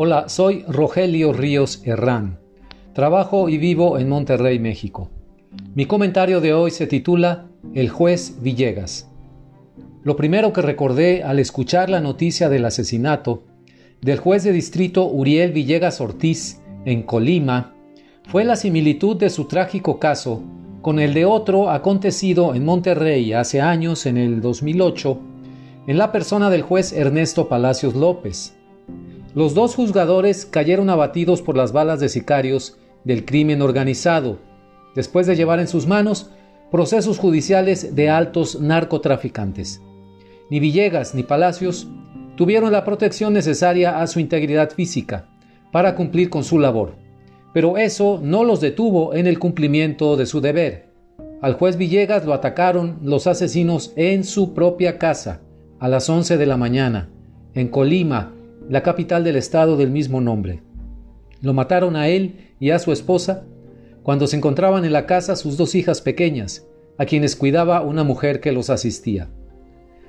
Hola, soy Rogelio Ríos Herrán. Trabajo y vivo en Monterrey, México. Mi comentario de hoy se titula El juez Villegas. Lo primero que recordé al escuchar la noticia del asesinato del juez de distrito Uriel Villegas Ortiz en Colima fue la similitud de su trágico caso con el de otro acontecido en Monterrey hace años, en el 2008, en la persona del juez Ernesto Palacios López. Los dos juzgadores cayeron abatidos por las balas de sicarios del crimen organizado, después de llevar en sus manos procesos judiciales de altos narcotraficantes. Ni Villegas ni Palacios tuvieron la protección necesaria a su integridad física para cumplir con su labor pero eso no los detuvo en el cumplimiento de su deber. Al juez Villegas lo atacaron los asesinos en su propia casa a las 11 de la mañana, en Colima, la capital del estado del mismo nombre. Lo mataron a él y a su esposa cuando se encontraban en la casa sus dos hijas pequeñas, a quienes cuidaba una mujer que los asistía.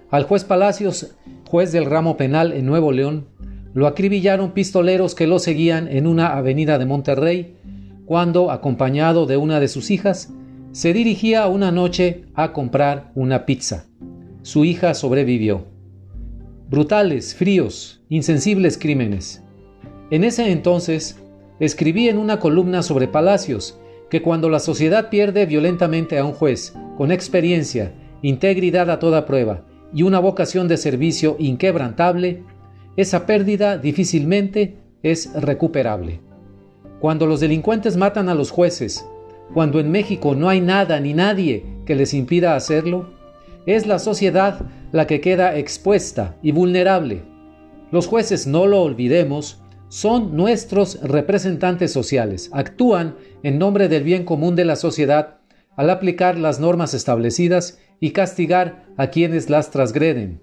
Al juez Palacios, juez del ramo penal en Nuevo León, lo acribillaron pistoleros que lo seguían en una avenida de Monterrey, cuando, acompañado de una de sus hijas, se dirigía una noche a comprar una pizza. Su hija sobrevivió. Brutales, fríos, insensibles crímenes. En ese entonces, escribí en una columna sobre Palacios que cuando la sociedad pierde violentamente a un juez, con experiencia, integridad a toda prueba y una vocación de servicio inquebrantable, esa pérdida difícilmente es recuperable. Cuando los delincuentes matan a los jueces, cuando en México no hay nada ni nadie que les impida hacerlo, es la sociedad la que queda expuesta y vulnerable. Los jueces, no lo olvidemos, son nuestros representantes sociales, actúan en nombre del bien común de la sociedad al aplicar las normas establecidas y castigar a quienes las transgreden.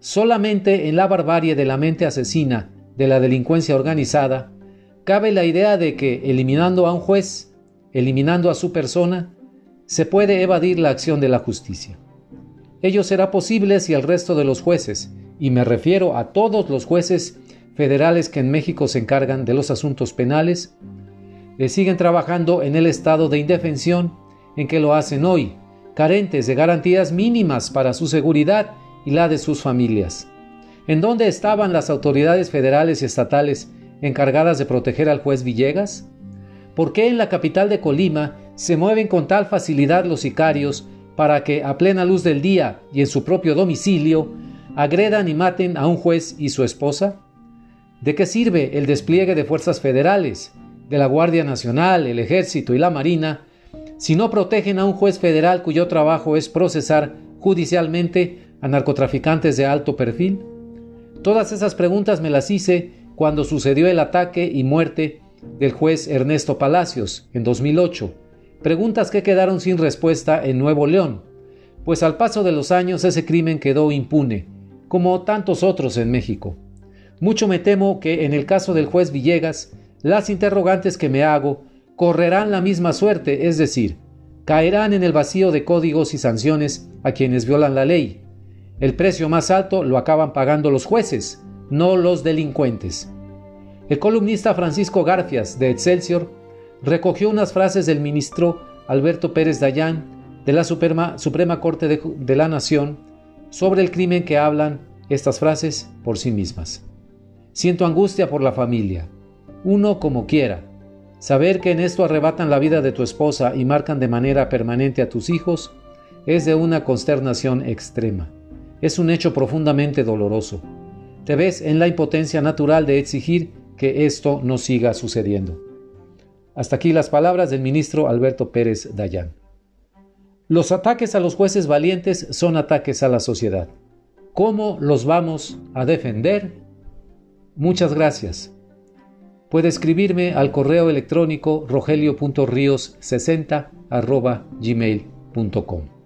Solamente en la barbarie de la mente asesina de la delincuencia organizada cabe la idea de que eliminando a un juez, eliminando a su persona, se puede evadir la acción de la justicia. Ello será posible si el resto de los jueces, y me refiero a todos los jueces federales que en México se encargan de los asuntos penales, le siguen trabajando en el estado de indefensión en que lo hacen hoy, carentes de garantías mínimas para su seguridad y la de sus familias. ¿En dónde estaban las autoridades federales y estatales encargadas de proteger al juez Villegas? ¿Por qué en la capital de Colima se mueven con tal facilidad los sicarios para que a plena luz del día y en su propio domicilio agredan y maten a un juez y su esposa? ¿De qué sirve el despliegue de fuerzas federales, de la Guardia Nacional, el Ejército y la Marina, si no protegen a un juez federal cuyo trabajo es procesar judicialmente a narcotraficantes de alto perfil? Todas esas preguntas me las hice cuando sucedió el ataque y muerte del juez Ernesto Palacios en 2008, preguntas que quedaron sin respuesta en Nuevo León, pues al paso de los años ese crimen quedó impune, como tantos otros en México. Mucho me temo que en el caso del juez Villegas, las interrogantes que me hago correrán la misma suerte, es decir, caerán en el vacío de códigos y sanciones a quienes violan la ley, el precio más alto lo acaban pagando los jueces, no los delincuentes. El columnista Francisco Garfias de Excelsior recogió unas frases del ministro Alberto Pérez Dayán de la Suprema, Corte de, de la Nación sobre el crimen que hablan estas frases por sí mismas. Siento angustia por la familia. Uno como quiera. Saber que en esto arrebatan la vida de tu esposa y marcan de manera permanente a tus hijos es de una consternación extrema es un hecho profundamente doloroso. Te ves en la impotencia natural de exigir que esto no siga sucediendo. Hasta aquí las palabras del ministro Alberto Pérez Dayán. Los ataques a los jueces valientes son ataques a la sociedad. ¿Cómo los vamos a defender? Muchas gracias. Puede escribirme al correo electrónico rogelio.rios60 gmail.com.